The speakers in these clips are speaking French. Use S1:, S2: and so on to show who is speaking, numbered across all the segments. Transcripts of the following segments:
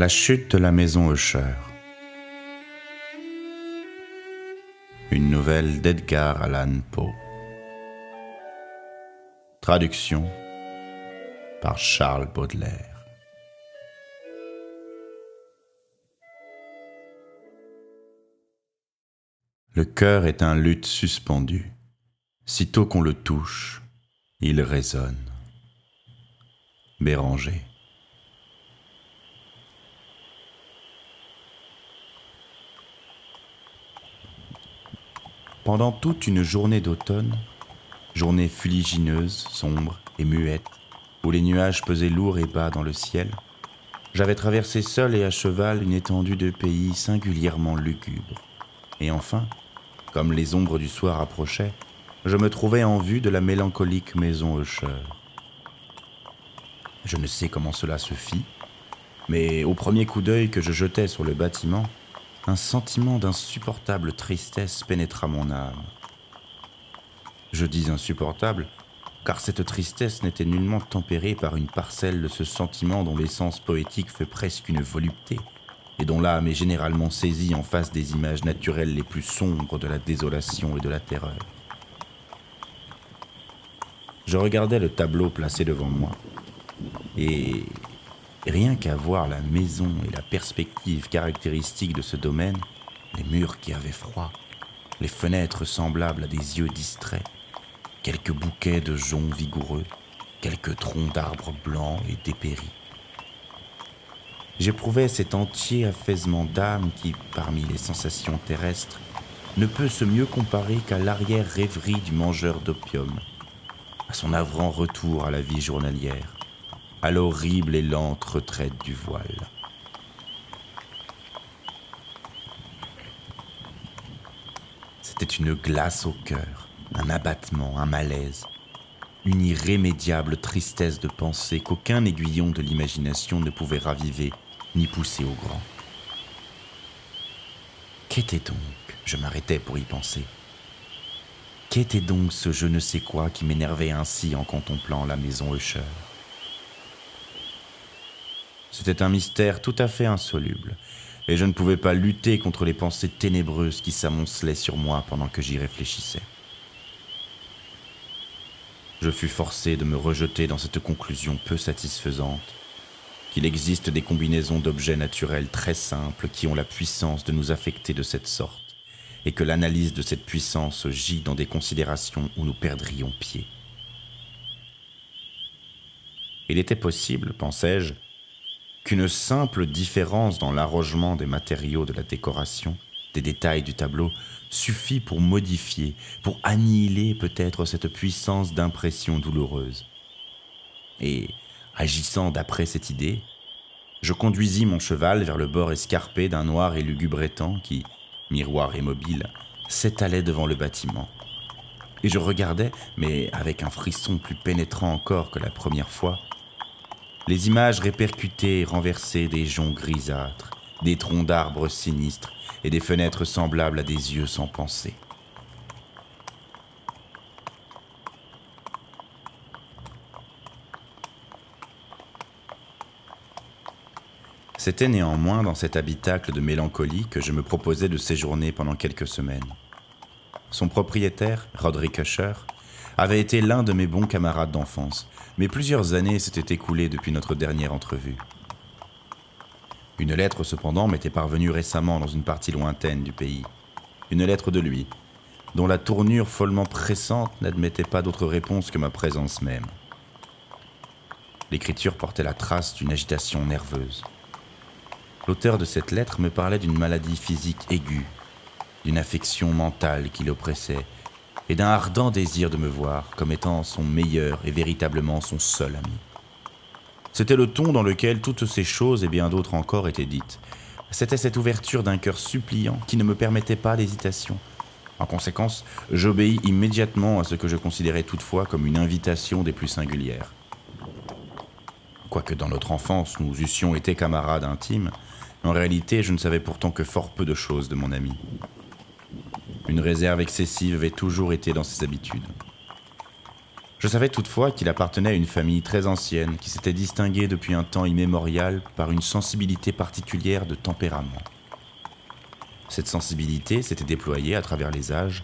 S1: La chute de la maison Usher. Une nouvelle d'Edgar Allan Poe. Traduction par Charles Baudelaire. Le cœur est un luth suspendu. Sitôt qu'on le touche, il résonne. Béranger. Pendant toute une journée d'automne, journée fuligineuse, sombre et muette, où les nuages pesaient lourds et bas dans le ciel, j'avais traversé seul et à cheval une étendue de pays singulièrement lugubre. Et enfin, comme les ombres du soir approchaient, je me trouvais en vue de la mélancolique maison Usher. Je ne sais comment cela se fit, mais au premier coup d'œil que je jetais sur le bâtiment, un sentiment d'insupportable tristesse pénétra mon âme. Je dis insupportable, car cette tristesse n'était nullement tempérée par une parcelle de ce sentiment dont l'essence poétique fait presque une volupté, et dont l'âme est généralement saisie en face des images naturelles les plus sombres de la désolation et de la terreur. Je regardais le tableau placé devant moi, et rien qu'à voir la maison et la perspective caractéristique de ce domaine, les murs qui avaient froid, les fenêtres semblables à des yeux distraits, quelques bouquets de joncs vigoureux, quelques troncs d'arbres blancs et dépéris. J'éprouvais cet entier affaisement d'âme qui, parmi les sensations terrestres, ne peut se mieux comparer qu'à l'arrière-rêverie du mangeur d'opium, à son avrant retour à la vie journalière à l'horrible et lente retraite du voile. C'était une glace au cœur, un abattement, un malaise, une irrémédiable tristesse de pensée qu'aucun aiguillon de l'imagination ne pouvait raviver ni pousser au grand. Qu'était donc Je m'arrêtais pour y penser. Qu'était donc ce je ne sais quoi qui m'énervait ainsi en contemplant la maison Usher? C'était un mystère tout à fait insoluble, et je ne pouvais pas lutter contre les pensées ténébreuses qui s'amoncelaient sur moi pendant que j'y réfléchissais. Je fus forcé de me rejeter dans cette conclusion peu satisfaisante, qu'il existe des combinaisons d'objets naturels très simples qui ont la puissance de nous affecter de cette sorte, et que l'analyse de cette puissance gît dans des considérations où nous perdrions pied. Il était possible, pensais-je, qu'une simple différence dans l'arrangement des matériaux de la décoration, des détails du tableau, suffit pour modifier, pour annihiler peut-être cette puissance d'impression douloureuse. Et, agissant d'après cette idée, je conduisis mon cheval vers le bord escarpé d'un noir et lugubre étang qui, miroir immobile, s'étalait devant le bâtiment. Et je regardais, mais avec un frisson plus pénétrant encore que la première fois, les images répercutées et renversées des joncs grisâtres, des troncs d'arbres sinistres et des fenêtres semblables à des yeux sans pensée. C'était néanmoins dans cet habitacle de mélancolie que je me proposais de séjourner pendant quelques semaines. Son propriétaire, Roderick Usher, avait été l'un de mes bons camarades d'enfance, mais plusieurs années s'étaient écoulées depuis notre dernière entrevue. Une lettre cependant m'était parvenue récemment dans une partie lointaine du pays. Une lettre de lui, dont la tournure follement pressante n'admettait pas d'autre réponse que ma présence même. L'écriture portait la trace d'une agitation nerveuse. L'auteur de cette lettre me parlait d'une maladie physique aiguë, d'une affection mentale qui l'oppressait et d'un ardent désir de me voir comme étant son meilleur et véritablement son seul ami. C'était le ton dans lequel toutes ces choses et bien d'autres encore étaient dites. C'était cette ouverture d'un cœur suppliant qui ne me permettait pas d'hésitation. En conséquence, j'obéis immédiatement à ce que je considérais toutefois comme une invitation des plus singulières. Quoique dans notre enfance nous eussions été camarades intimes, en réalité je ne savais pourtant que fort peu de choses de mon ami. Une réserve excessive avait toujours été dans ses habitudes. Je savais toutefois qu'il appartenait à une famille très ancienne qui s'était distinguée depuis un temps immémorial par une sensibilité particulière de tempérament. Cette sensibilité s'était déployée à travers les âges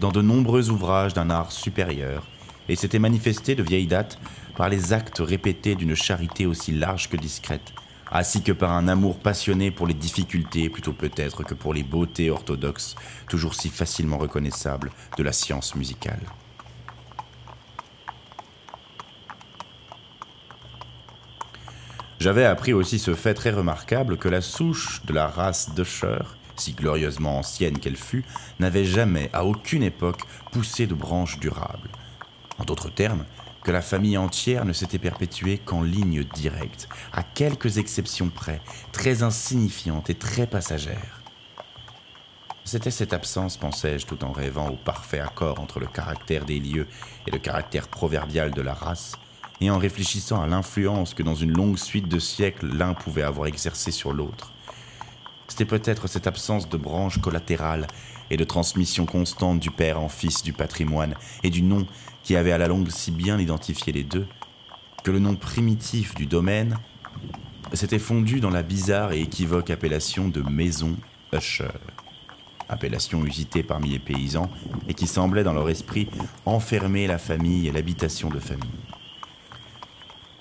S1: dans de nombreux ouvrages d'un art supérieur et s'était manifestée de vieille date par les actes répétés d'une charité aussi large que discrète, ainsi que par un amour passionné pour les difficultés plutôt peut-être que pour les beautés orthodoxes, toujours si facilement reconnaissables, de la science musicale. J'avais appris aussi ce fait très remarquable que la souche de la race d'Usher, si glorieusement ancienne qu'elle fût, n'avait jamais, à aucune époque, poussé de branches durables. En d'autres termes, que la famille entière ne s'était perpétuée qu'en ligne directe, à quelques exceptions près, très insignifiantes et très passagères. C'était cette absence, pensais-je, tout en rêvant au parfait accord entre le caractère des lieux et le caractère proverbial de la race, et en réfléchissant à l'influence que dans une longue suite de siècles l'un pouvait avoir exercée sur l'autre. C'était peut-être cette absence de branche collatérale et de transmission constante du père en fils du patrimoine et du nom qui avait à la longue si bien identifié les deux, que le nom primitif du domaine s'était fondu dans la bizarre et équivoque appellation de maison Usher, appellation usitée parmi les paysans et qui semblait dans leur esprit enfermer la famille et l'habitation de famille.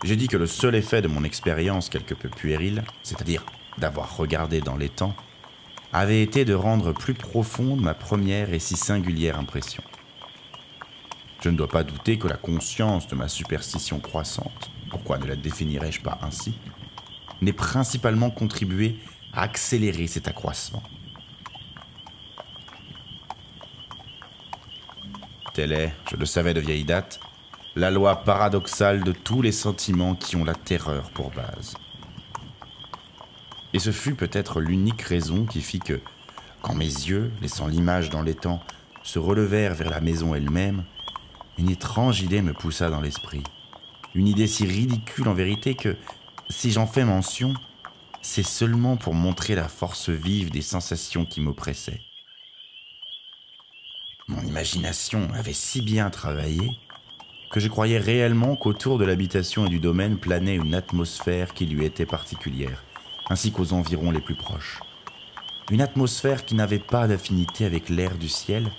S1: J'ai dit que le seul effet de mon expérience quelque peu puérile, c'est-à-dire d'avoir regardé dans les temps, avait été de rendre plus profonde ma première et si singulière impression. Je ne dois pas douter que la conscience de ma superstition croissante, pourquoi ne la définirais-je pas ainsi, n'ait principalement contribué à accélérer cet accroissement. Telle est, je le savais de vieille date, la loi paradoxale de tous les sentiments qui ont la terreur pour base. Et ce fut peut-être l'unique raison qui fit que, quand mes yeux, laissant l'image dans l'étang, se relevèrent vers la maison elle-même, une étrange idée me poussa dans l'esprit. Une idée si ridicule en vérité que, si j'en fais mention, c'est seulement pour montrer la force vive des sensations qui m'oppressaient. Mon imagination avait si bien travaillé que je croyais réellement qu'autour de l'habitation et du domaine planait une atmosphère qui lui était particulière, ainsi qu'aux environs les plus proches. Une atmosphère qui n'avait pas d'affinité avec l'air du ciel,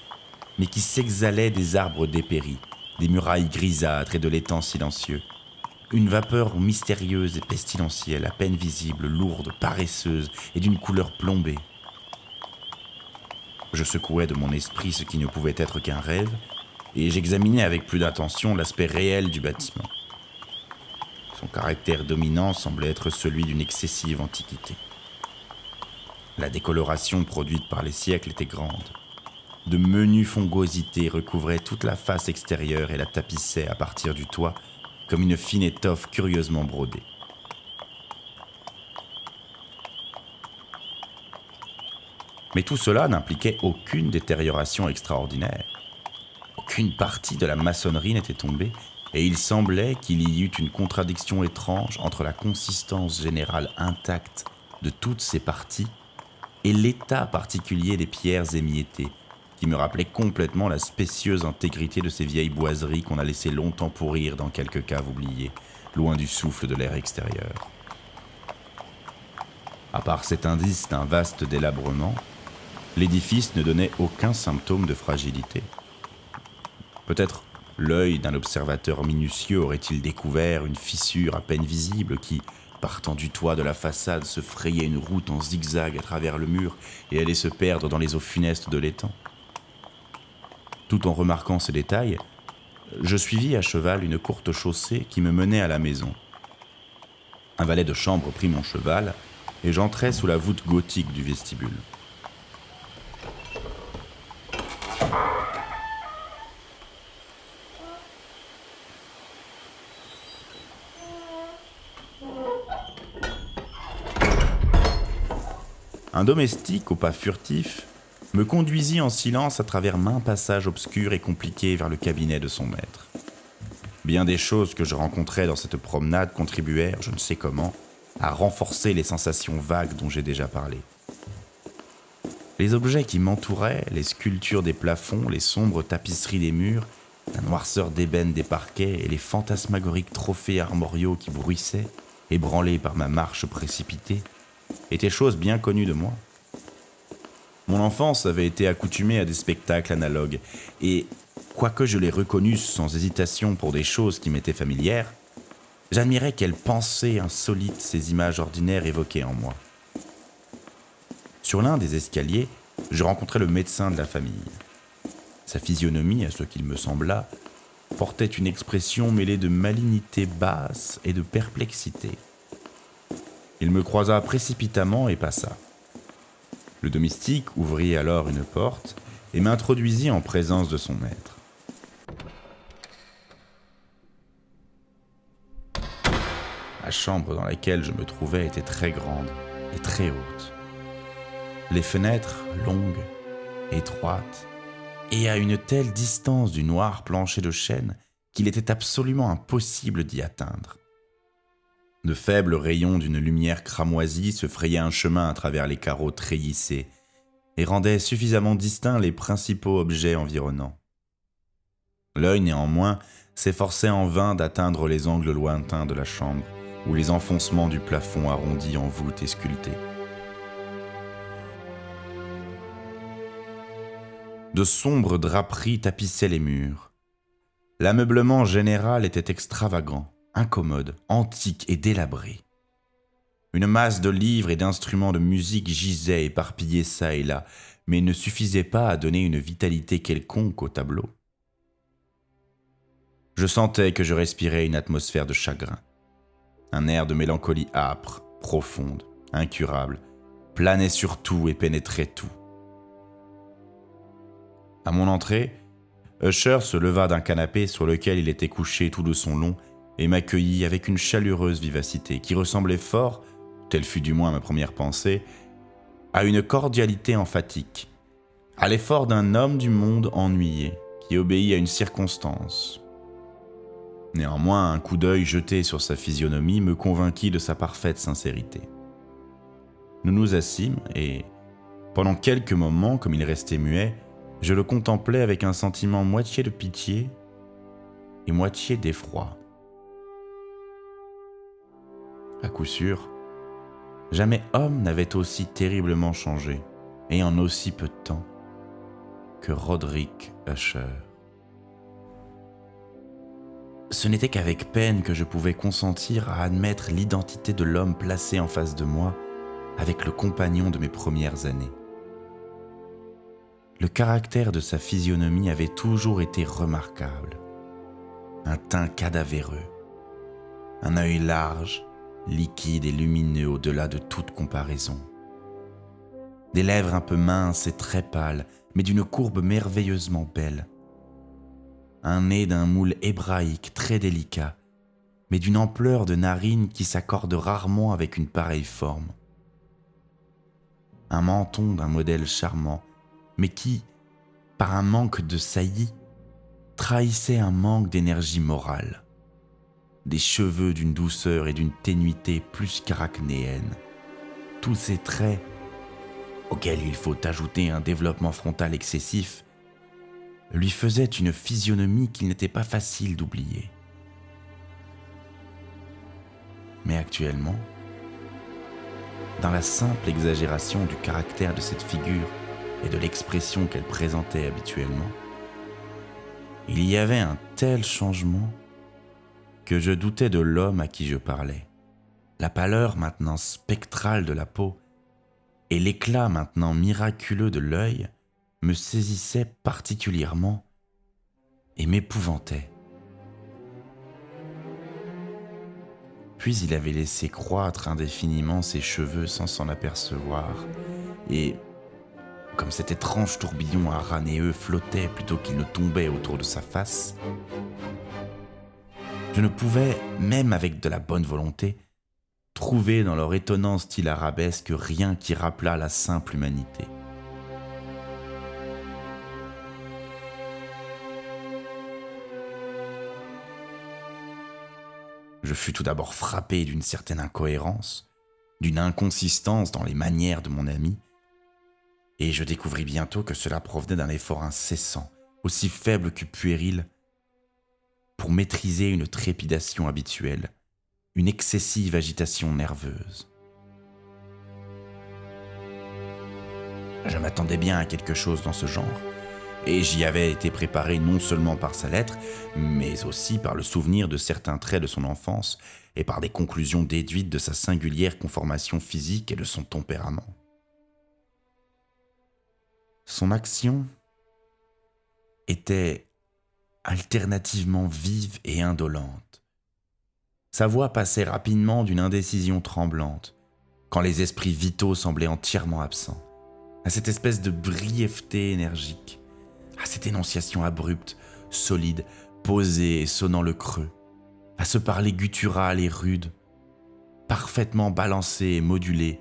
S1: mais qui s'exhalait des arbres dépéris, des murailles grisâtres et de l'étang silencieux. Une vapeur mystérieuse et pestilentielle, à peine visible, lourde, paresseuse et d'une couleur plombée. Je secouais de mon esprit ce qui ne pouvait être qu'un rêve, et j'examinais avec plus d'attention l'aspect réel du bâtiment. Son caractère dominant semblait être celui d'une excessive antiquité. La décoloration produite par les siècles était grande. De menues fongosités recouvraient toute la face extérieure et la tapissaient à partir du toit comme une fine étoffe curieusement brodée. Mais tout cela n'impliquait aucune détérioration extraordinaire. Aucune partie de la maçonnerie n'était tombée, et il semblait qu'il y eût une contradiction étrange entre la consistance générale intacte de toutes ces parties et l'état particulier des pierres émiettées, qui me rappelait complètement la spécieuse intégrité de ces vieilles boiseries qu'on a laissé longtemps pourrir dans quelques caves oubliées, loin du souffle de l'air extérieur. À part cet indice d'un vaste délabrement, l'édifice ne donnait aucun symptôme de fragilité. Peut-être l'œil d'un observateur minutieux aurait-il découvert une fissure à peine visible qui, partant du toit de la façade, se frayait une route en zigzag à travers le mur et allait se perdre dans les eaux funestes de l'étang. Tout en remarquant ces détails, je suivis à cheval une courte chaussée qui me menait à la maison. Un valet de chambre prit mon cheval et j'entrai sous la voûte gothique du vestibule. Un domestique, au pas furtif, me conduisit en silence à travers maints passages obscurs et compliqués vers le cabinet de son maître. Bien des choses que je rencontrais dans cette promenade contribuèrent, je ne sais comment, à renforcer les sensations vagues dont j'ai déjà parlé. Les objets qui m'entouraient, les sculptures des plafonds, les sombres tapisseries des murs, la noirceur d'ébène des parquets et les fantasmagoriques trophées armoriaux qui bruissaient, ébranlés par ma marche précipitée, étaient choses bien connues de moi. Mon enfance avait été accoutumée à des spectacles analogues, et quoique je les reconnusse sans hésitation pour des choses qui m'étaient familières, j'admirais quelle pensée insolite ces images ordinaires évoquaient en moi. Sur l'un des escaliers, je rencontrai le médecin de la famille. Sa physionomie, à ce qu'il me sembla, portait une expression mêlée de malignité basse et de perplexité. Il me croisa précipitamment et passa. Le domestique ouvrit alors une porte et m'introduisit en présence de son maître. La chambre dans laquelle je me trouvais était très grande et très haute. Les fenêtres longues, étroites, et à une telle distance du noir plancher de chêne qu'il était absolument impossible d'y atteindre. De faibles rayons d'une lumière cramoisie se frayaient un chemin à travers les carreaux treillissés et rendaient suffisamment distincts les principaux objets environnants. L'œil néanmoins s'efforçait en vain d'atteindre les angles lointains de la chambre ou les enfoncements du plafond arrondi en voûte et sculpté. De sombres draperies tapissaient les murs. L'ameublement général était extravagant, incommode, antique et délabré. Une masse de livres et d'instruments de musique gisait éparpillés çà et là, mais ne suffisait pas à donner une vitalité quelconque au tableau. Je sentais que je respirais une atmosphère de chagrin. Un air de mélancolie âpre, profonde, incurable, planait sur tout et pénétrait tout. À mon entrée, Usher se leva d'un canapé sur lequel il était couché tout de son long et m'accueillit avec une chaleureuse vivacité qui ressemblait fort, telle fut du moins ma première pensée, à une cordialité emphatique, à l'effort d'un homme du monde ennuyé qui obéit à une circonstance. Néanmoins, un coup d'œil jeté sur sa physionomie me convainquit de sa parfaite sincérité. Nous nous assîmes et, pendant quelques moments, comme il restait muet, je le contemplais avec un sentiment moitié de pitié et moitié d'effroi. À coup sûr, jamais homme n'avait aussi terriblement changé, et en aussi peu de temps, que Roderick Usher. Ce n'était qu'avec peine que je pouvais consentir à admettre l'identité de l'homme placé en face de moi avec le compagnon de mes premières années le caractère de sa physionomie avait toujours été remarquable. Un teint cadavéreux, un œil large, liquide et lumineux au-delà de toute comparaison. Des lèvres un peu minces et très pâles, mais d'une courbe merveilleusement belle. Un nez d'un moule hébraïque très délicat, mais d'une ampleur de narine qui s'accorde rarement avec une pareille forme. Un menton d'un modèle charmant, mais qui, par un manque de saillie, trahissait un manque d'énergie morale. Des cheveux d'une douceur et d'une ténuité plus qu'arachnéenne. Tous ces traits, auxquels il faut ajouter un développement frontal excessif, lui faisaient une physionomie qu'il n'était pas facile d'oublier. Mais actuellement, dans la simple exagération du caractère de cette figure et de l'expression qu'elle présentait habituellement, il y avait un tel changement que je doutais de l'homme à qui je parlais. La pâleur maintenant spectrale de la peau et l'éclat maintenant miraculeux de l'œil me saisissaient particulièrement et m'épouvantaient. Puis il avait laissé croître indéfiniment ses cheveux sans s'en apercevoir, et comme cet étrange tourbillon aranéeux flottait plutôt qu'il ne tombait autour de sa face, je ne pouvais, même avec de la bonne volonté, trouver dans leur étonnant style arabesque rien qui rappelât la simple humanité. Je fus tout d'abord frappé d'une certaine incohérence, d'une inconsistance dans les manières de mon ami, et je découvris bientôt que cela provenait d'un effort incessant, aussi faible que puéril, pour maîtriser une trépidation habituelle, une excessive agitation nerveuse. Je m'attendais bien à quelque chose dans ce genre, et j'y avais été préparé non seulement par sa lettre, mais aussi par le souvenir de certains traits de son enfance et par des conclusions déduites de sa singulière conformation physique et de son tempérament. Son action était alternativement vive et indolente. Sa voix passait rapidement d'une indécision tremblante, quand les esprits vitaux semblaient entièrement absents, à cette espèce de brièveté énergique, à cette énonciation abrupte, solide, posée et sonnant le creux, à ce parler guttural et rude, parfaitement balancé et modulé,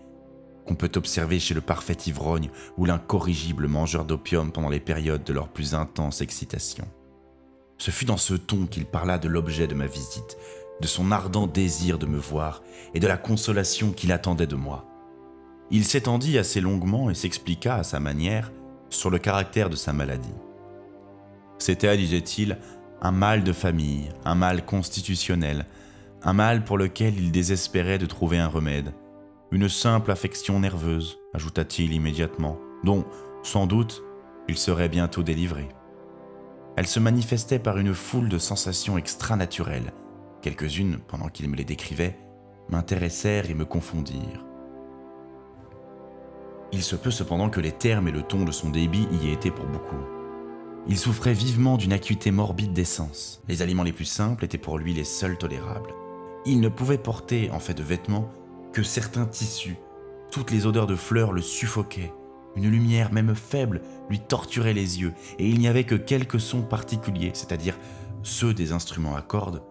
S1: qu'on peut observer chez le parfait ivrogne ou l'incorrigible mangeur d'opium pendant les périodes de leur plus intense excitation. Ce fut dans ce ton qu'il parla de l'objet de ma visite, de son ardent désir de me voir et de la consolation qu'il attendait de moi. Il s'étendit assez longuement et s'expliqua à sa manière sur le caractère de sa maladie. C'était, disait-il, un mal de famille, un mal constitutionnel, un mal pour lequel il désespérait de trouver un remède, une simple affection nerveuse, ajouta-t-il immédiatement, dont, sans doute, il serait bientôt délivré. Elle se manifestait par une foule de sensations extranaturelles. Quelques-unes, pendant qu'il me les décrivait, m'intéressèrent et me confondirent. Il se peut cependant que les termes et le ton de son débit y aient été pour beaucoup. Il souffrait vivement d'une acuité morbide des sens. Les aliments les plus simples étaient pour lui les seuls tolérables. Il ne pouvait porter, en fait de vêtements, que certains tissus. Toutes les odeurs de fleurs le suffoquaient. Une lumière, même faible, lui torturait les yeux, et il n'y avait que quelques sons particuliers, c'est-à-dire ceux des instruments à cordes,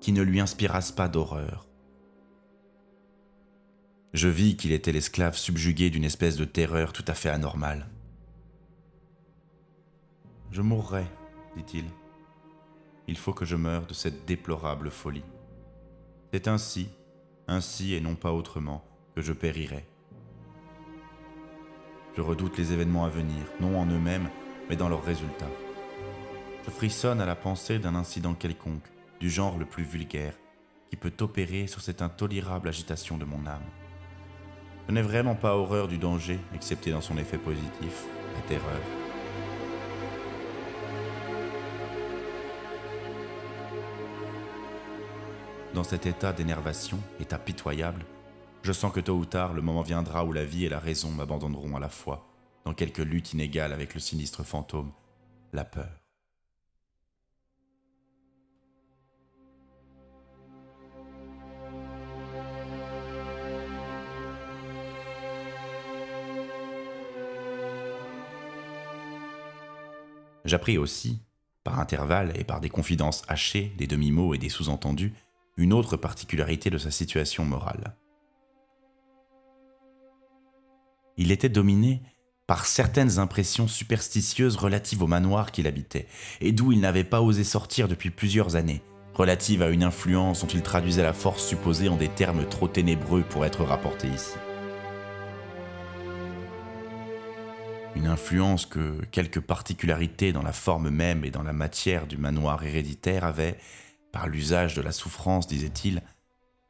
S1: qui ne lui inspirassent pas d'horreur. Je vis qu'il était l'esclave subjugué d'une espèce de terreur tout à fait anormale. Je mourrai, dit-il. Il faut que je meure de cette déplorable folie. C'est ainsi, ainsi et non pas autrement, que je périrai. Je redoute les événements à venir, non en eux-mêmes, mais dans leurs résultats. Je frissonne à la pensée d'un incident quelconque, du genre le plus vulgaire, qui peut opérer sur cette intolérable agitation de mon âme. Je n'ai vraiment pas horreur du danger, excepté dans son effet positif, la terreur. Dans cet état d'énervation, état pitoyable, je sens que tôt ou tard le moment viendra où la vie et la raison m'abandonneront à la fois, dans quelque lutte inégale avec le sinistre fantôme, la peur. J'appris aussi, par intervalles et par des confidences hachées, des demi-mots et des sous-entendus, une autre particularité de sa situation morale. Il était dominé par certaines impressions superstitieuses relatives au manoir qu'il habitait, et d'où il n'avait pas osé sortir depuis plusieurs années, relatives à une influence dont il traduisait la force supposée en des termes trop ténébreux pour être rapportés ici. Une influence que quelques particularités dans la forme même et dans la matière du manoir héréditaire avaient, par l'usage de la souffrance, disait-il,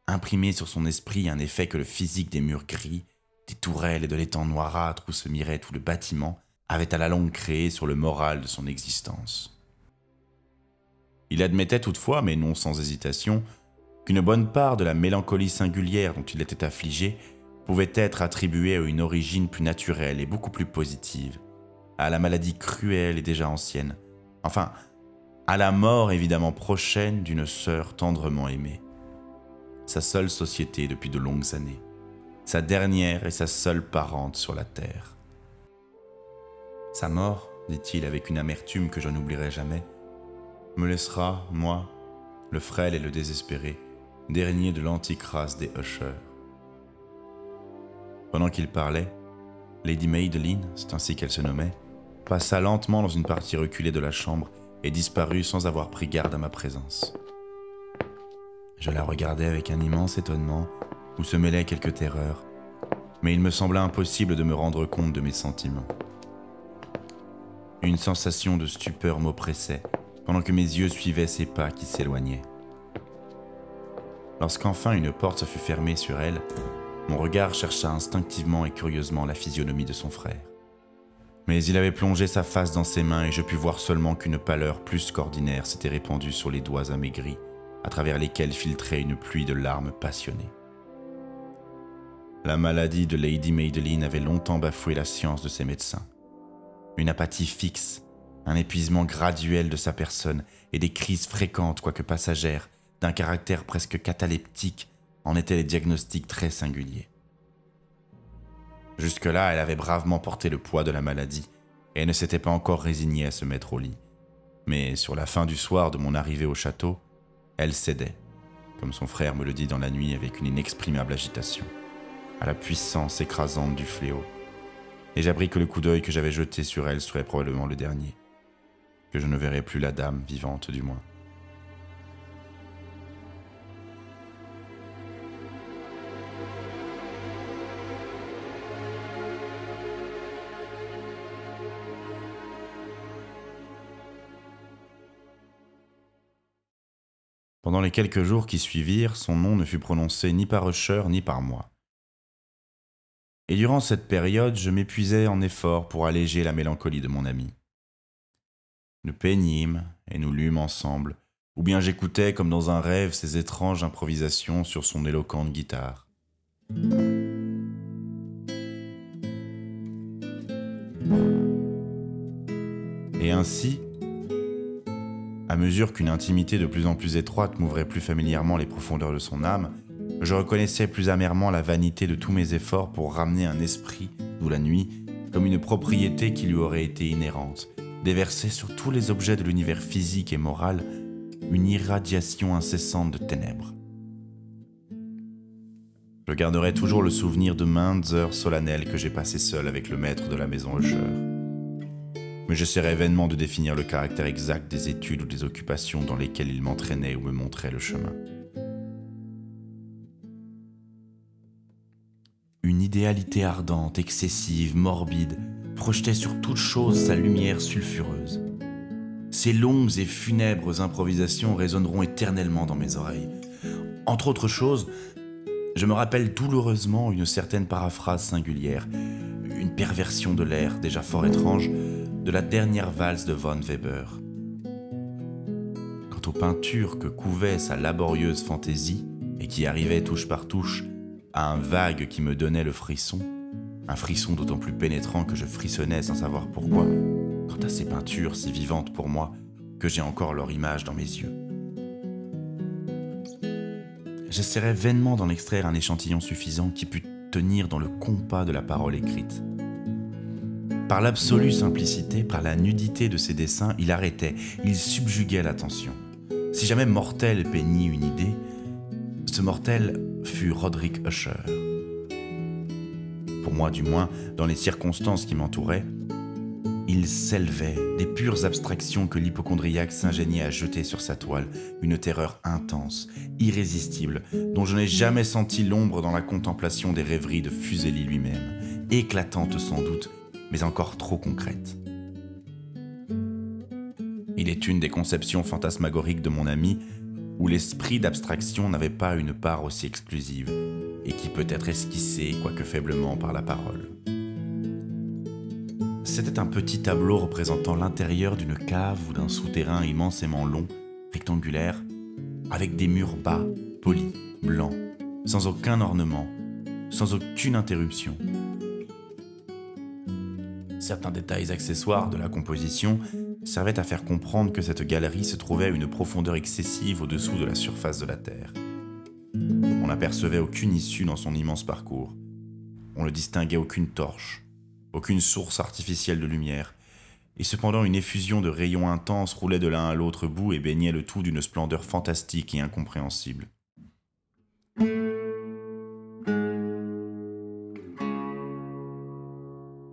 S1: imprimé sur son esprit un effet que le physique des murs gris, des tourelles et de l'étang noirâtre où se mirait tout le bâtiment avait à la longue créé sur le moral de son existence. Il admettait toutefois, mais non sans hésitation, qu'une bonne part de la mélancolie singulière dont il était affligé pouvait être attribuée à une origine plus naturelle et beaucoup plus positive, à la maladie cruelle et déjà ancienne, enfin, à la mort évidemment prochaine d'une sœur tendrement aimée. Sa seule société depuis de longues années, sa dernière et sa seule parente sur la terre. Sa mort, dit-il avec une amertume que je n'oublierai jamais, me laissera, moi, le frêle et le désespéré, dernier de l'antique race des Usher. Pendant qu'il parlait, Lady Madeline, c'est ainsi qu'elle se nommait, passa lentement dans une partie reculée de la chambre et disparut sans avoir pris garde à ma présence. Je la regardais avec un immense étonnement où se mêlaient quelques terreurs, mais il me sembla impossible de me rendre compte de mes sentiments. Une sensation de stupeur m'oppressait, pendant que mes yeux suivaient ses pas qui s'éloignaient. Lorsqu'enfin une porte fut fermée sur elle, mon regard chercha instinctivement et curieusement la physionomie de son frère. Mais il avait plongé sa face dans ses mains et je pus voir seulement qu'une pâleur plus qu'ordinaire s'était répandue sur les doigts amaigris, à travers lesquels filtrait une pluie de larmes passionnées. La maladie de Lady Madeline avait longtemps bafoué la science de ses médecins. Une apathie fixe, un épuisement graduel de sa personne et des crises fréquentes, quoique passagères, d'un caractère presque cataleptique, en étaient les diagnostics très singuliers. Jusque-là, elle avait bravement porté le poids de la maladie et ne s'était pas encore résignée à se mettre au lit. Mais sur la fin du soir de mon arrivée au château, elle cédait, comme son frère me le dit dans la nuit avec une inexprimable agitation, à la puissance écrasante du fléau. Et j'appris que le coup d'œil que j'avais jeté sur elle serait probablement le dernier, que je ne verrais plus la dame vivante du moins. Pendant les quelques jours qui suivirent, son nom ne fut prononcé ni par Usher ni par moi. Et durant cette période, je m'épuisais en efforts pour alléger la mélancolie de mon ami. Nous peignîmes et nous lûmes ensemble, ou bien j'écoutais comme dans un rêve ses étranges improvisations sur son éloquente guitare. Et ainsi, à mesure qu'une intimité de plus en plus étroite m'ouvrait plus familièrement les profondeurs de son âme, je reconnaissais plus amèrement la vanité de tous mes efforts pour ramener un esprit, d'où la nuit, comme une propriété qui lui aurait été inhérente, déverser sur tous les objets de l'univers physique et moral une irradiation incessante de ténèbres. Je garderai toujours le souvenir de maintes heures solennelles que j'ai passées seul avec le maître de la maison Usher mais j'essaierai vainement de définir le caractère exact des études ou des occupations dans lesquelles il m'entraînait ou me montrait le chemin. Une idéalité ardente, excessive, morbide, projetait sur toute chose sa lumière sulfureuse. Ces longues et funèbres improvisations résonneront éternellement dans mes oreilles. Entre autres choses, je me rappelle douloureusement une certaine paraphrase singulière, une perversion de l'air déjà fort étrange, de la dernière valse de von Weber. Quant aux peintures que couvait sa laborieuse fantaisie et qui arrivaient touche par touche à un vague qui me donnait le frisson, un frisson d'autant plus pénétrant que je frissonnais sans savoir pourquoi, quant à ces peintures si vivantes pour moi que j'ai encore leur image dans mes yeux. J'essaierai vainement d'en extraire un échantillon suffisant qui pût tenir dans le compas de la parole écrite. Par l'absolue simplicité, par la nudité de ses dessins, il arrêtait, il subjuguait l'attention. Si jamais mortel peignit une idée, ce mortel fut Roderick Usher. Pour moi du moins, dans les circonstances qui m'entouraient, il s'élevait des pures abstractions que l'hypochondriaque s'ingéniait à jeter sur sa toile, une terreur intense, irrésistible, dont je n'ai jamais senti l'ombre dans la contemplation des rêveries de Fuseli lui-même, éclatante sans doute, mais encore trop concrète. Il est une des conceptions fantasmagoriques de mon ami où l'esprit d'abstraction n'avait pas une part aussi exclusive et qui peut être esquissé, quoique faiblement, par la parole. C'était un petit tableau représentant l'intérieur d'une cave ou d'un souterrain immensément long, rectangulaire, avec des murs bas, polis, blancs, sans aucun ornement, sans aucune interruption, Certains détails accessoires de la composition servaient à faire comprendre que cette galerie se trouvait à une profondeur excessive au-dessous de la surface de la Terre. On n'apercevait aucune issue dans son immense parcours. On ne distinguait aucune torche, aucune source artificielle de lumière, et cependant une effusion de rayons intenses roulait de l'un à l'autre bout et baignait le tout d'une splendeur fantastique et incompréhensible.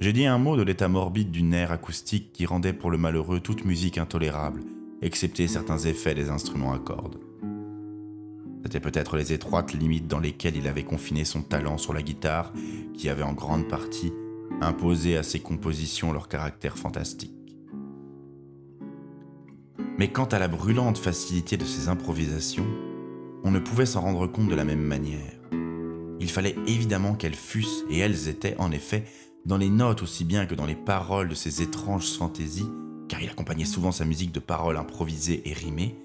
S1: J'ai dit un mot de l'état morbide du nerf acoustique qui rendait pour le malheureux toute musique intolérable, excepté certains effets des instruments à cordes. C'était peut-être les étroites limites dans lesquelles il avait confiné son talent sur la guitare qui avait en grande partie imposé à ses compositions leur caractère fantastique. Mais quant à la brûlante facilité de ces improvisations, on ne pouvait s'en rendre compte de la même manière. Il fallait évidemment qu'elles fussent, et elles étaient en effet, dans les notes aussi bien que dans les paroles de ces étranges fantaisies, car il accompagnait souvent sa musique de paroles improvisées et rimées,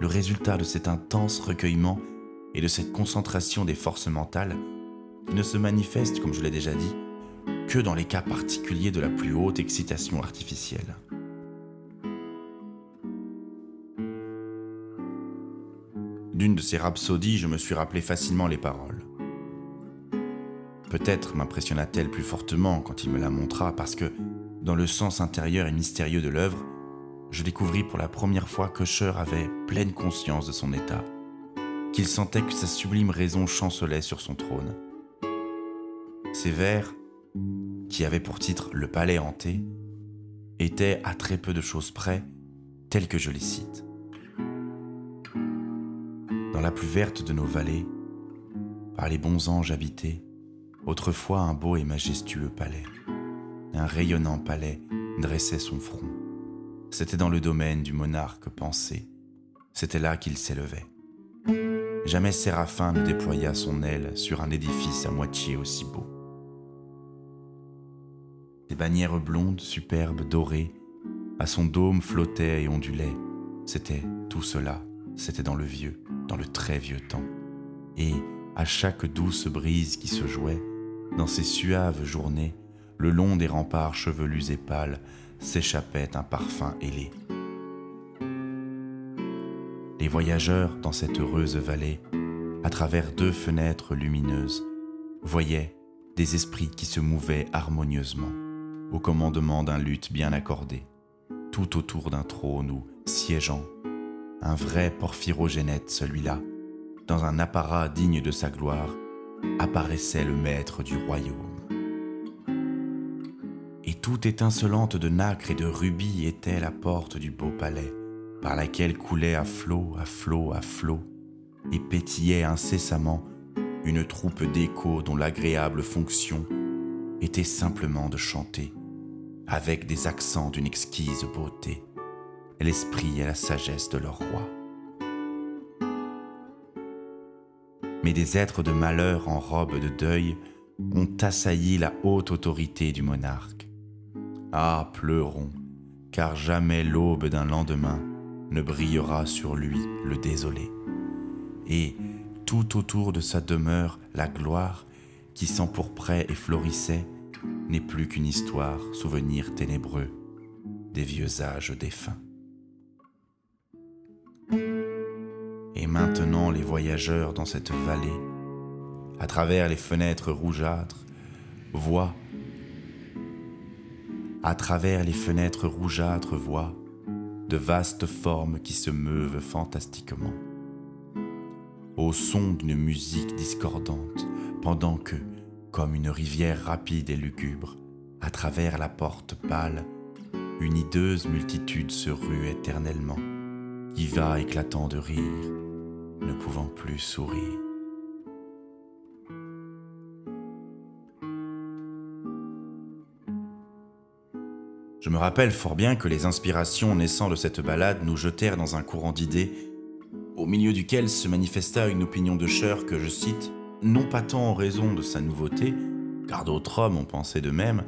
S1: le résultat de cet intense recueillement et de cette concentration des forces mentales ne se manifeste, comme je l'ai déjà dit, que dans les cas particuliers de la plus haute excitation artificielle. D'une de ces rhapsodies, je me suis rappelé facilement les paroles. Peut-être m'impressionna-t-elle plus fortement quand il me la montra parce que, dans le sens intérieur et mystérieux de l'œuvre, je découvris pour la première fois que Cher avait pleine conscience de son état, qu'il sentait que sa sublime raison chancelait sur son trône. Ces vers, qui avaient pour titre Le palais hanté, étaient à très peu de choses près tels que je les cite. Dans la plus verte de nos vallées, par les bons anges habités, autrefois un beau et majestueux palais, un rayonnant palais dressait son front c'était dans le domaine du monarque pensé. C'était là qu'il s'élevait. Jamais Séraphin ne déploya son aile sur un édifice à moitié aussi beau. Des bannières blondes, superbes, dorées, à son dôme flottaient et ondulaient. C'était tout cela, c'était dans le vieux, dans le très vieux temps. Et, à chaque douce brise qui se jouait, dans ces suaves journées, le long des remparts chevelus et pâles, s'échappait un parfum ailé. Les voyageurs dans cette heureuse vallée, à travers deux fenêtres lumineuses, voyaient des esprits qui se mouvaient harmonieusement au commandement d'un luth bien accordé, tout autour d'un trône où, siégeant, un vrai porphyrogénète celui-là, dans un apparat digne de sa gloire, apparaissait le maître du royaume et tout étincelante de nacre et de rubis était la porte du beau palais, par laquelle coulait à flot, à flot, à flot, et pétillait incessamment une troupe d'échos dont l'agréable fonction était simplement de chanter, avec des accents d'une exquise beauté, l'esprit et la sagesse de leur roi. Mais des êtres de malheur en robe de deuil ont assailli la haute autorité du monarque ah, pleurons, car jamais l'aube d'un lendemain ne brillera sur lui le désolé. Et tout autour de sa demeure, la gloire, qui s'empourprait et florissait, n'est plus qu'une histoire, souvenir ténébreux des vieux âges défunts. Et maintenant les voyageurs dans cette vallée, à travers les fenêtres rougeâtres, voient à travers les fenêtres rougeâtres voient de vastes formes qui se meuvent fantastiquement. Au son d'une musique discordante, pendant que, comme une rivière rapide et lugubre, à travers la porte pâle, une hideuse multitude se rue éternellement, qui va éclatant de rire, ne pouvant plus sourire. Je me rappelle fort bien que les inspirations naissant de cette balade nous jetèrent dans un courant d'idées, au milieu duquel se manifesta une opinion de Cher que je cite, non pas tant en raison de sa nouveauté, car d'autres hommes ont pensé de même,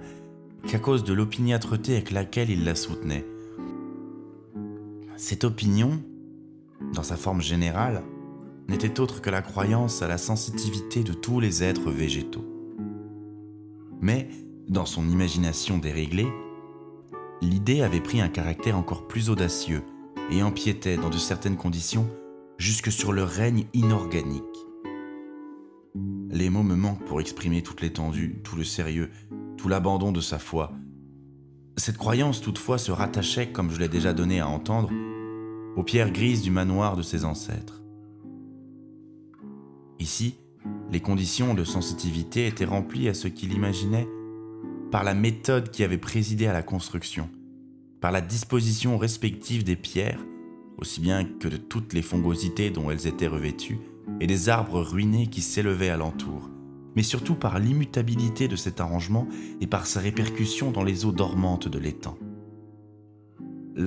S1: qu'à cause de l'opiniâtreté avec laquelle il la soutenait. Cette opinion, dans sa forme générale, n'était autre que la croyance à la sensitivité de tous les êtres végétaux. Mais, dans son imagination déréglée, l'idée avait pris un caractère encore plus audacieux et empiétait, dans de certaines conditions, jusque sur le règne inorganique. Les mots me manquent pour exprimer toute l'étendue, tout le sérieux, tout l'abandon de sa foi. Cette croyance toutefois se rattachait, comme je l'ai déjà donné à entendre, aux pierres grises du manoir de ses ancêtres. Ici, les conditions de sensitivité étaient remplies à ce qu'il imaginait par la méthode qui avait présidé à la construction, par la disposition respective des pierres, aussi bien que de toutes les fongosités dont elles étaient revêtues, et des arbres ruinés qui s'élevaient alentour, mais surtout par l'immutabilité de cet arrangement et par sa répercussion dans les eaux dormantes de l'étang.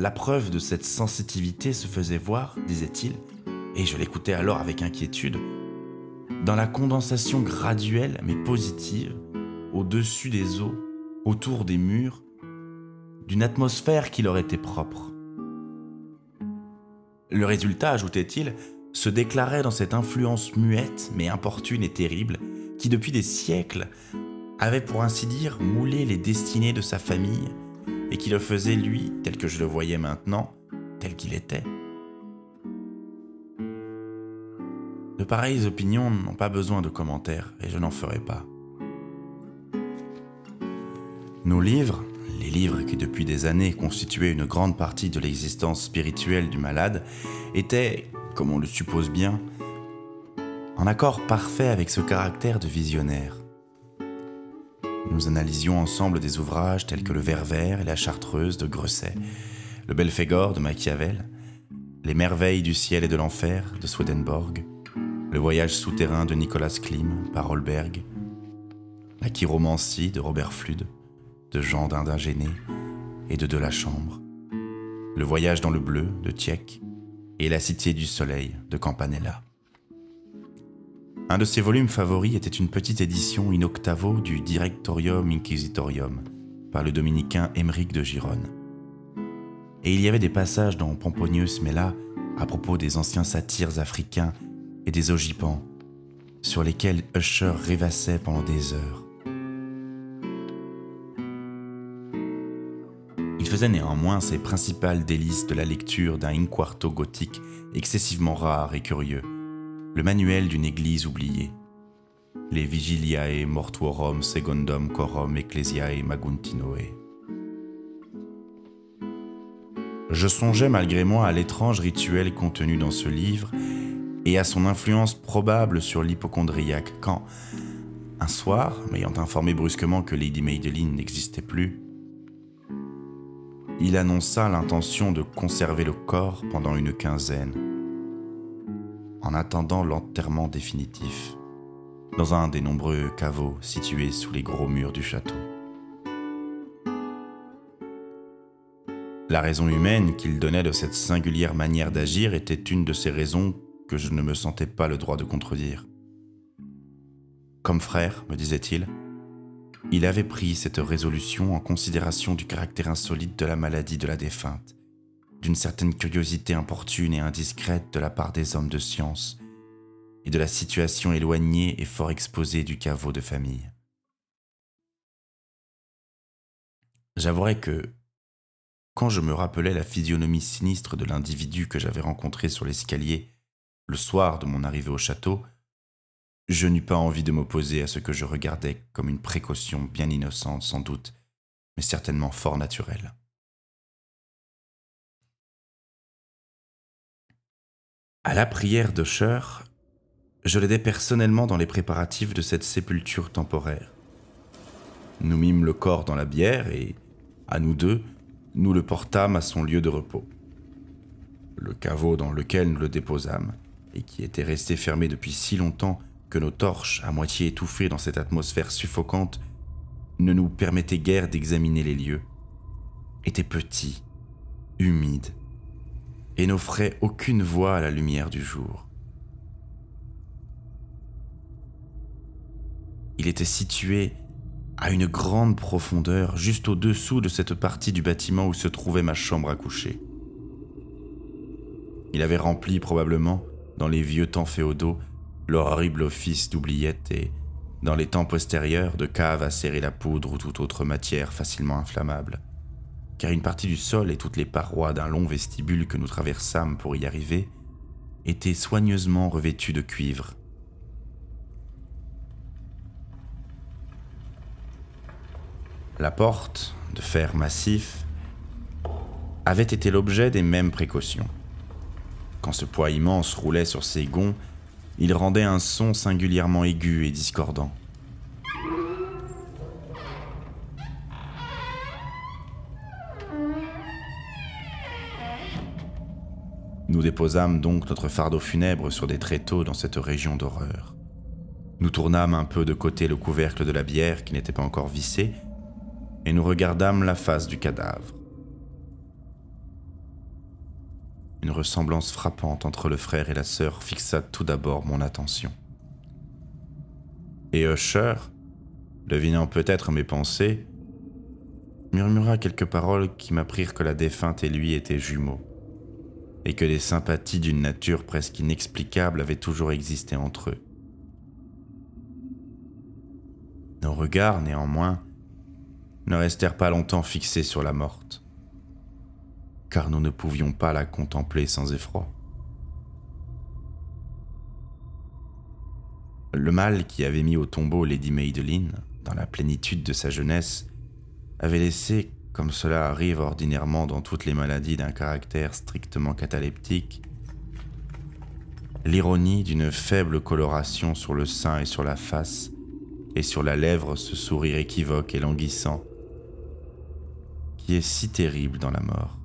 S1: La preuve de cette sensitivité se faisait voir, disait-il, et je l'écoutais alors avec inquiétude, dans la condensation graduelle mais positive, au-dessus des eaux, autour des murs, d'une atmosphère qui leur était propre. Le résultat, ajoutait-il, se déclarait dans cette influence muette mais importune et terrible qui depuis des siècles avait pour ainsi dire moulé les destinées de sa famille et qui le faisait lui, tel que je le voyais maintenant, tel qu'il était. De pareilles opinions n'ont pas besoin de commentaires et je n'en ferai pas. Nos livres, les livres qui depuis des années constituaient une grande partie de l'existence spirituelle du malade, étaient, comme on le suppose bien, en accord parfait avec ce caractère de visionnaire. Nous analysions ensemble des ouvrages tels que Le Ver vert et La Chartreuse de Grosset, Le Belphégor de Machiavel, Les Merveilles du ciel et de l'enfer de Swedenborg, Le Voyage souterrain de Nicolas Klim par Holberg, La Chiromancie de Robert Flude, de Jean d'Indingéné et de De la Chambre, Le Voyage dans le bleu de Tieck et La Cité du Soleil de Campanella. Un de ses volumes favoris était une petite édition in octavo du Directorium Inquisitorium par le dominicain Émeric de Gironne. Et il y avait des passages dans Pomponius Mela à propos des anciens satyres africains et des ogipans, sur lesquels Usher rêvassait pendant des heures. Il faisait néanmoins ses principales délices de la lecture d'un inquarto gothique excessivement rare et curieux, le manuel d'une église oubliée. Les Vigiliae Mortuorum Secundum Corum Ecclesiae Maguntinoe. Je songeais malgré moi à l'étrange rituel contenu dans ce livre et à son influence probable sur l'hypochondriaque quand, un soir, m'ayant informé brusquement que Lady Madeline n'existait plus, il annonça l'intention de conserver le corps pendant une quinzaine en attendant l'enterrement définitif, dans un des nombreux caveaux situés sous les gros murs du château. La raison humaine qu'il donnait de cette singulière manière d'agir était une de ces raisons que je ne me sentais pas le droit de contredire. Comme frère, me disait-il, il avait pris cette résolution en considération du caractère insolite de la maladie de la défunte d'une certaine curiosité importune et indiscrète de la part des hommes de science, et de la situation éloignée et fort exposée du caveau de famille. J'avouerai que, quand je me rappelais la physionomie sinistre de l'individu que j'avais rencontré sur l'escalier le soir de mon arrivée au château, je n'eus pas envie de m'opposer à ce que je regardais comme une précaution bien innocente sans doute, mais certainement fort naturelle. À la prière de Cher, je l'aidai personnellement dans les préparatifs de cette sépulture temporaire. Nous mîmes le corps dans la bière et, à nous deux, nous le portâmes à son lieu de repos. Le caveau dans lequel nous le déposâmes, et qui était resté fermé depuis si longtemps que nos torches, à moitié étouffées dans cette atmosphère suffocante, ne nous permettaient guère d'examiner les lieux, était petit, humide et n'offrait aucune voie à la lumière du jour. Il était situé à une grande profondeur, juste au-dessous de cette partie du bâtiment où se trouvait ma chambre à coucher. Il avait rempli probablement, dans les vieux temps féodaux, leur horrible office d'oubliette et, dans les temps postérieurs, de cave à serrer la poudre ou toute autre matière facilement inflammable car une partie du sol et toutes les parois d'un long vestibule que nous traversâmes pour y arriver étaient soigneusement revêtues de cuivre. La porte, de fer massif, avait été l'objet des mêmes précautions. Quand ce poids immense roulait sur ses gonds, il rendait un son singulièrement aigu et discordant. Nous déposâmes donc notre fardeau funèbre sur des tréteaux dans cette région d'horreur. Nous tournâmes un peu de côté le couvercle de la bière qui n'était pas encore vissé, et nous regardâmes la face du cadavre. une ressemblance frappante entre le frère et la sœur fixa tout d'abord mon attention. Et Usher, devinant peut-être mes pensées, murmura quelques paroles qui m'apprirent que la défunte et lui étaient jumeaux, et que des sympathies d'une nature presque inexplicable avaient toujours existé entre eux. Nos regards, néanmoins, ne restèrent pas longtemps fixés sur la morte, car nous ne pouvions pas la contempler sans effroi. Le mal qui avait mis au tombeau Lady Madeline, dans la plénitude de sa jeunesse, avait laissé, comme cela arrive ordinairement dans toutes les maladies d'un caractère strictement cataleptique, l'ironie d'une faible coloration sur le sein et sur la face, et sur la lèvre ce sourire équivoque et languissant, qui est si terrible dans la mort.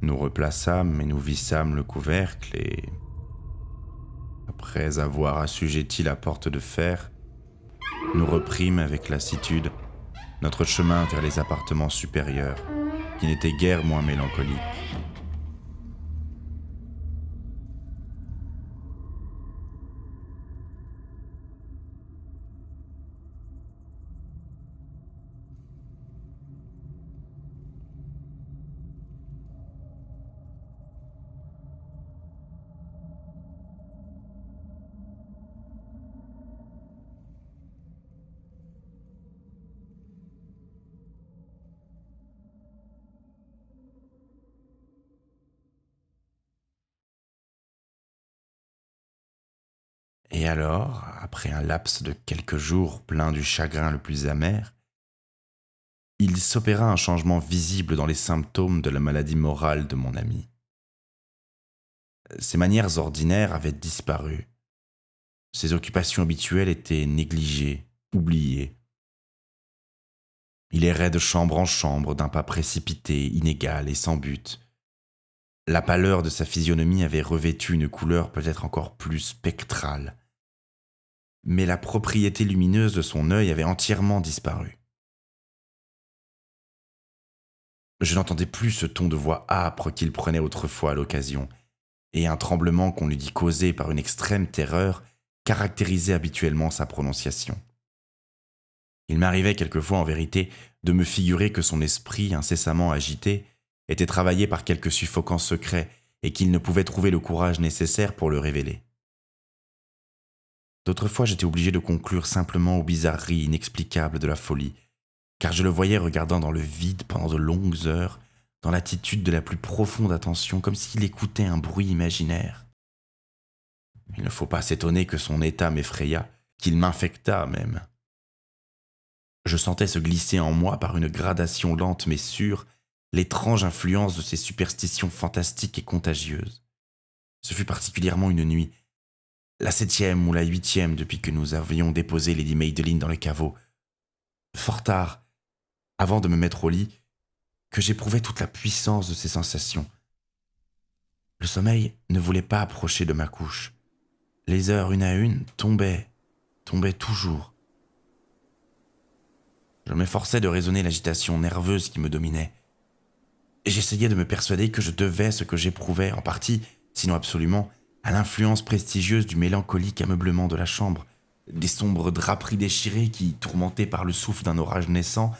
S1: Nous replaçâmes et nous vissâmes le couvercle et, après avoir assujetti la porte de fer, nous reprîmes avec lassitude notre chemin vers les appartements supérieurs, qui n'étaient guère moins mélancoliques. Alors, après un laps de quelques jours plein du chagrin le plus amer, il s'opéra un changement visible dans les symptômes de la maladie morale de mon ami. Ses manières ordinaires avaient disparu. Ses occupations habituelles étaient négligées, oubliées. Il errait de chambre en chambre d'un pas précipité, inégal et sans but. La pâleur de sa physionomie avait revêtu une couleur peut-être encore plus spectrale mais la propriété lumineuse de son œil avait entièrement disparu. Je n'entendais plus ce ton de voix âpre qu'il prenait autrefois à l'occasion, et un tremblement qu'on lui dit causé par une extrême terreur caractérisait habituellement sa prononciation. Il m'arrivait quelquefois en vérité de me figurer que son esprit, incessamment agité, était travaillé par quelque suffocant secret et qu'il ne pouvait trouver le courage nécessaire pour le révéler. D'autres fois, j'étais obligé de conclure simplement aux bizarreries inexplicables de la folie, car je le voyais regardant dans le vide pendant de longues heures, dans l'attitude de la plus profonde attention, comme s'il écoutait un bruit imaginaire. Il ne faut pas s'étonner que son état m'effraya, qu'il m'infecta même. Je sentais se glisser en moi par une gradation lente mais sûre l'étrange influence de ces superstitions fantastiques et contagieuses. Ce fut particulièrement une nuit la septième ou la huitième depuis que nous avions déposé Lady Madeline dans le caveau. Fort tard, avant de me mettre au lit, que j'éprouvais toute la puissance de ces sensations. Le sommeil ne voulait pas approcher de ma couche. Les heures une à une tombaient, tombaient toujours. Je m'efforçais de raisonner l'agitation nerveuse qui me dominait. J'essayais de me persuader que je devais ce que j'éprouvais en partie, sinon absolument, à l'influence prestigieuse du mélancolique ameublement de la chambre, des sombres draperies déchirées qui, tourmentées par le souffle d'un orage naissant,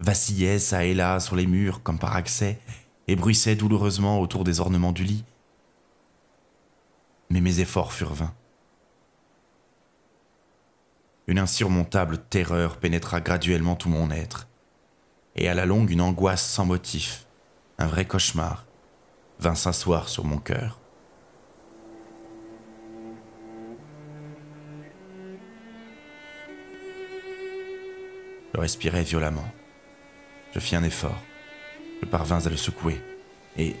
S1: vacillaient çà et là sur les murs comme par accès et bruissaient douloureusement autour des ornements du lit. Mais mes efforts furent vains. Une insurmontable terreur pénétra graduellement tout mon être, et à la longue une angoisse sans motif, un vrai cauchemar, vint s'asseoir sur mon cœur. Je respirai violemment. Je fis un effort. Je parvins à le secouer. Et,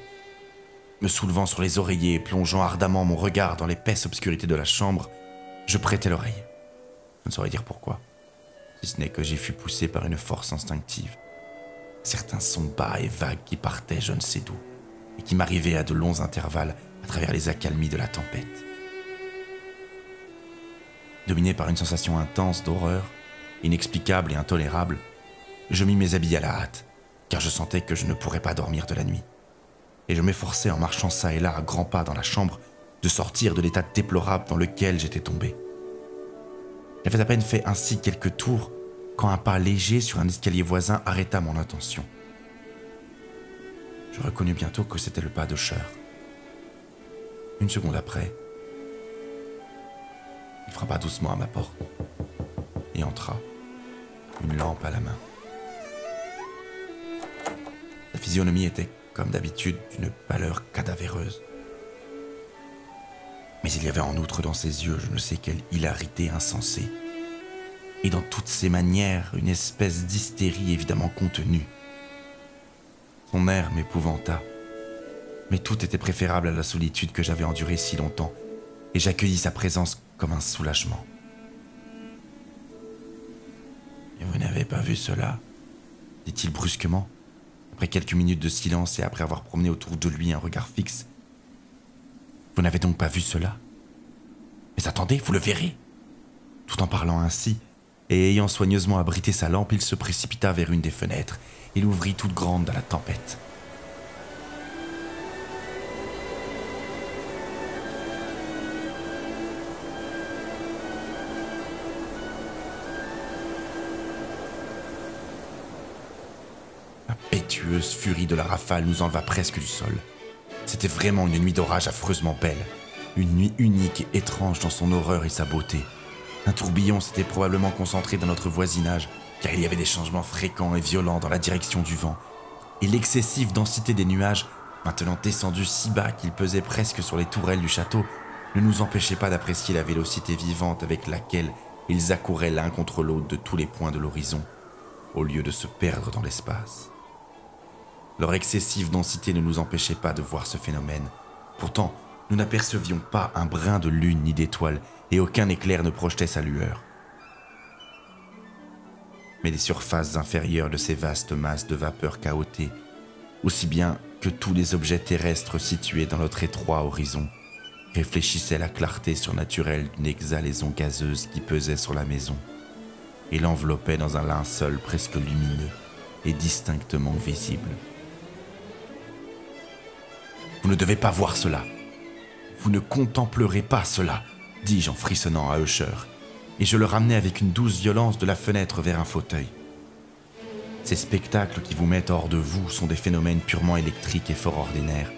S1: me soulevant sur les oreillers et plongeant ardemment mon regard dans l'épaisse obscurité de la chambre, je prêtai l'oreille. Je ne saurais dire pourquoi, si ce n'est que j'y fus poussé par une force instinctive. Certains sons bas et vagues qui partaient je ne sais d'où, et qui m'arrivaient à de longs intervalles à travers les accalmies de la tempête. Dominé par une sensation intense d'horreur, inexplicable et intolérable, Je mis mes habits à la hâte, car je sentais que je ne pourrais pas dormir de la nuit. Et je m'efforçais en marchant ça et là à grands pas dans la chambre de sortir de l'état déplorable dans lequel j'étais tombé. J'avais à peine fait ainsi quelques tours quand un pas léger sur un escalier voisin arrêta mon attention. Je reconnus bientôt que c'était le pas de Cher. Une seconde après, il frappa doucement à ma porte et entra, une lampe à la main. Sa physionomie était, comme d'habitude, d'une pâleur cadavéreuse. Mais il y avait en outre dans ses yeux je ne sais quelle hilarité insensée, et dans toutes ses manières une espèce d'hystérie évidemment contenue. Son air m'épouvanta, mais tout était préférable à la solitude que j'avais endurée si longtemps, et j'accueillis sa présence comme un soulagement. Et vous n'avez pas vu cela dit-il brusquement, après quelques minutes de silence et après avoir promené autour de lui un regard fixe. Vous n'avez donc pas vu cela Mais attendez, vous le verrez Tout en parlant ainsi, et ayant soigneusement abrité sa lampe, il se précipita vers une des fenêtres et l'ouvrit toute grande dans la tempête. L'impétueuse furie de la rafale nous enleva presque du sol. C'était vraiment une nuit d'orage affreusement belle, une nuit unique et étrange dans son horreur et sa beauté. Un tourbillon s'était probablement concentré dans notre voisinage, car il y avait des changements fréquents et violents dans la direction du vent, et l'excessive densité des nuages, maintenant descendus si bas qu'ils pesaient presque sur les tourelles du château, ne nous empêchait pas d'apprécier la vélocité vivante avec laquelle ils accouraient l'un contre l'autre de tous les points de l'horizon, au lieu de se perdre dans l'espace. Leur excessive densité ne nous empêchait pas de voir ce phénomène. Pourtant, nous n'apercevions pas un brin de lune ni d'étoile, et aucun éclair ne projetait sa lueur. Mais les surfaces inférieures de ces vastes masses de vapeur chaotées, aussi bien que tous les objets terrestres situés dans notre étroit horizon, réfléchissaient la clarté surnaturelle d'une exhalaison gazeuse qui pesait sur la maison et l'enveloppait dans un linceul presque lumineux et distinctement visible. Vous ne devez pas voir cela. Vous ne contemplerez pas cela, dis-je en frissonnant à Usher, et je le ramenai avec une douce violence de la fenêtre vers un fauteuil. Ces spectacles qui vous mettent hors de vous sont des phénomènes purement électriques et fort ordinaires,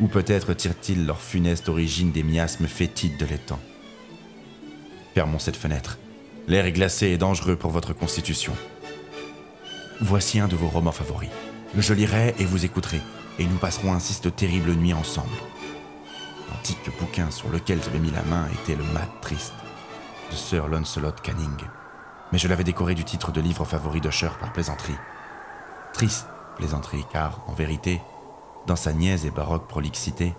S1: ou peut-être tirent-ils leur funeste origine des miasmes fétides de l'étang. Fermons cette fenêtre. L'air est glacé et dangereux pour votre constitution. Voici un de vos romans favoris. Je lirai et vous écouterez, et nous passerons ainsi cette terrible nuit ensemble. L'antique bouquin sur lequel j'avais mis la main était le Mat Triste de Sir Lancelot Canning, mais je l'avais décoré du titre de livre favori d'Usher par plaisanterie. Triste plaisanterie, car, en vérité, dans sa niaise et baroque prolixité,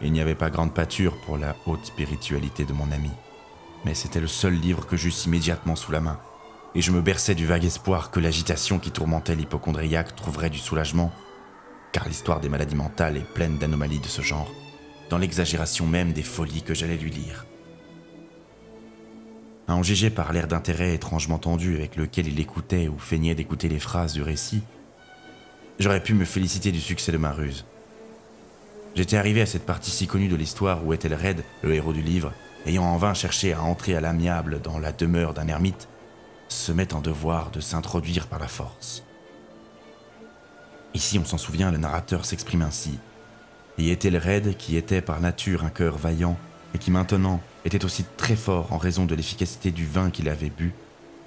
S1: il n'y avait pas grande pâture pour la haute spiritualité de mon ami. Mais c'était le seul livre que j'eusse immédiatement sous la main, et je me berçais du vague espoir que l'agitation qui tourmentait l'hypochondriaque trouverait du soulagement car l'histoire des maladies mentales est pleine d'anomalies de ce genre, dans l'exagération même des folies que j'allais lui lire. En juger par l'air d'intérêt étrangement tendu avec lequel il écoutait ou feignait d'écouter les phrases du récit, j'aurais pu me féliciter du succès de ma ruse. J'étais arrivé à cette partie si connue de l'histoire où Ethelred, le héros du livre, ayant en vain cherché à entrer à l'amiable dans la demeure d'un ermite, se met en devoir de s'introduire par la force. Ici, on s'en souvient, le narrateur s'exprime ainsi. Et était le raide qui était par nature un cœur vaillant, et qui maintenant était aussi très fort en raison de l'efficacité du vin qu'il avait bu,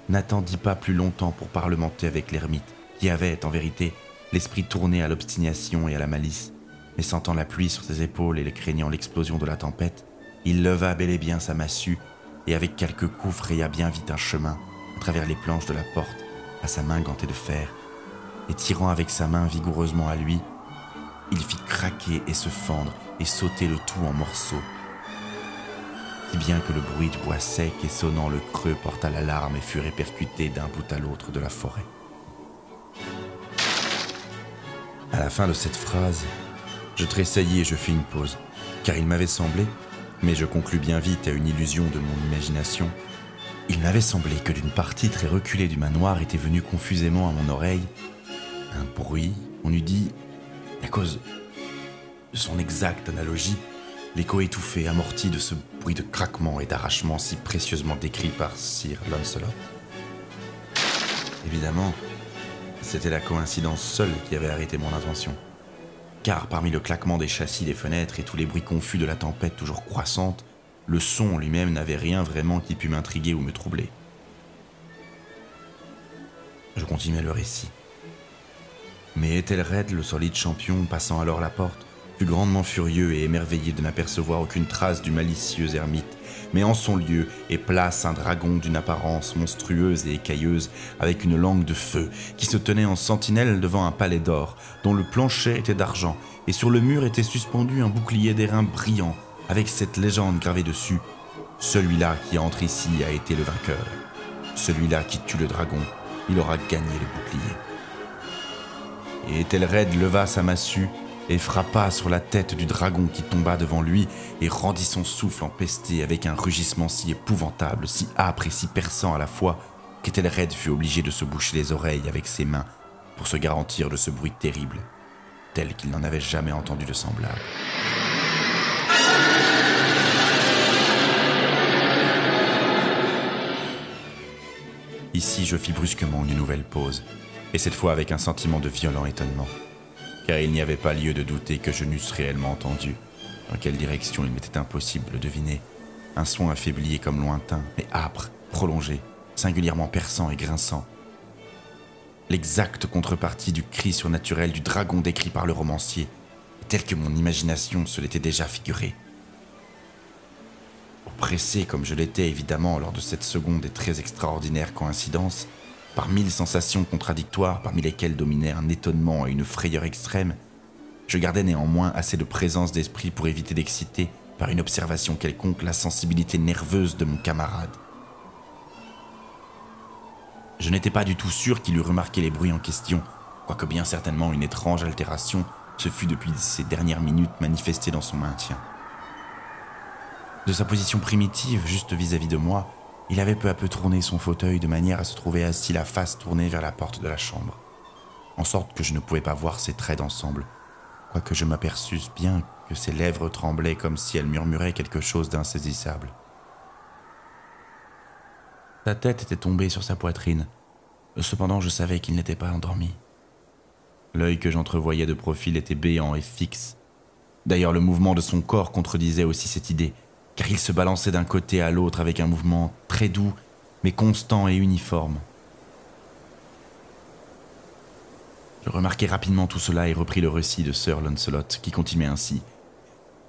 S1: n'attendit pas plus longtemps pour parlementer avec l'ermite, qui avait, en vérité, l'esprit tourné à l'obstination et à la malice, mais sentant la pluie sur ses épaules et craignant l'explosion de la tempête, il leva bel et bien sa massue, et avec quelques coups fraya bien vite un chemin, à travers les planches de la porte, à sa main gantée de fer, et tirant avec sa main vigoureusement à lui, il fit craquer et se fendre et sauter le tout en morceaux. Si bien que le bruit du bois sec et sonnant le creux porta l'alarme et fut répercuté d'un bout à l'autre de la forêt. À la fin de cette phrase, je tressaillis et je fis une pause, car il m'avait semblé, mais je conclus bien vite à une illusion de mon imagination, Il m'avait semblé que d'une partie très reculée du manoir était venu confusément à mon oreille un bruit, on eût dit, à cause de son exacte analogie, l'écho étouffé, amorti de ce bruit de craquement et d'arrachement si précieusement décrit par Sir Lancelot. Évidemment, c'était la coïncidence seule qui avait arrêté mon intention. Car parmi le claquement des châssis des fenêtres et tous les bruits confus de la tempête toujours croissante, le son lui-même n'avait rien vraiment qui pût m'intriguer ou me troubler. Je continuais le récit. Mais Ethelred, le solide champion, passant alors la porte, fut grandement furieux et émerveillé de n'apercevoir aucune trace du malicieux ermite, mais en son lieu et place un dragon d'une apparence monstrueuse et écailleuse, avec une langue de feu, qui se tenait en sentinelle devant un palais d'or, dont le plancher était d'argent, et sur le mur était suspendu un bouclier d'airain brillant, avec cette légende gravée dessus Celui-là qui entre ici a été le vainqueur. Celui-là qui tue le dragon, il aura gagné le bouclier. Et Ethelred leva sa massue et frappa sur la tête du dragon qui tomba devant lui et rendit son souffle empesté avec un rugissement si épouvantable, si âpre et si perçant à la fois, qu'Ethelred fut obligé de se boucher les oreilles avec ses mains pour se garantir de ce bruit terrible, tel qu'il n'en avait jamais entendu de semblable. Ici, je fis brusquement une nouvelle pause, et cette fois avec un sentiment de violent étonnement, car il n'y avait pas lieu de douter que je n'eusse réellement entendu. Dans quelle direction il m'était impossible de deviner. Un son affaibli et comme lointain, mais âpre, prolongé, singulièrement perçant et grinçant. L'exacte contrepartie du cri surnaturel du dragon décrit par le romancier, tel que mon imagination se l'était déjà figuré. Pressé comme je l'étais évidemment lors de cette seconde et très extraordinaire coïncidence, par mille sensations contradictoires parmi lesquelles dominait un étonnement et une frayeur extrême, je gardais néanmoins assez de présence d'esprit pour éviter d'exciter par une observation quelconque la sensibilité nerveuse de mon camarade. Je n'étais pas du tout sûr qu'il eût remarqué les bruits en question, quoique bien certainement une étrange altération se fût depuis ces dernières minutes manifestée dans son maintien. De sa position primitive, juste vis-à-vis de moi, il avait peu à peu tourné son fauteuil de manière à se trouver assis la face tournée vers la porte de la chambre, en sorte que je ne pouvais pas voir ses traits d'ensemble, quoique je m'aperçusse bien que ses lèvres tremblaient comme si elles murmuraient quelque chose d'insaisissable. Sa tête était tombée sur sa poitrine, cependant je savais qu'il n'était pas endormi. L'œil que j'entrevoyais de profil était béant et fixe. D'ailleurs, le mouvement de son corps contredisait aussi cette idée car il se balançait d'un côté à l'autre avec un mouvement très doux, mais constant et uniforme. Je remarquai rapidement tout cela et repris le récit de Sir Lancelot, qui continuait ainsi.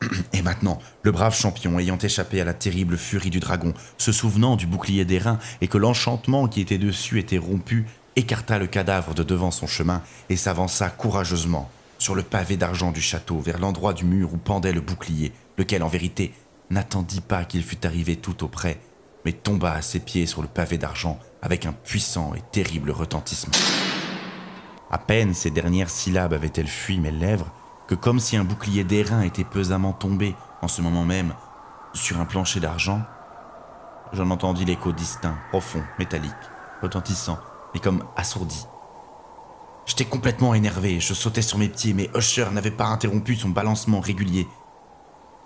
S1: Et maintenant, le brave champion, ayant échappé à la terrible furie du dragon, se souvenant du bouclier d'airain et que l'enchantement qui était dessus était rompu, écarta le cadavre de devant son chemin et s'avança courageusement sur le pavé d'argent du château vers l'endroit du mur où pendait le bouclier, lequel en vérité n'attendit pas qu'il fût arrivé tout auprès, mais tomba à ses pieds sur le pavé d'argent avec un puissant et terrible retentissement. À peine ces dernières syllabes avaient-elles fui mes lèvres que comme si un bouclier d'airain était pesamment tombé en ce moment même sur un plancher d'argent, j'en entendis l'écho distinct, profond, métallique, retentissant et comme assourdi. J'étais complètement énervé, je sautais sur mes pieds, mais Usher n'avait pas interrompu son balancement régulier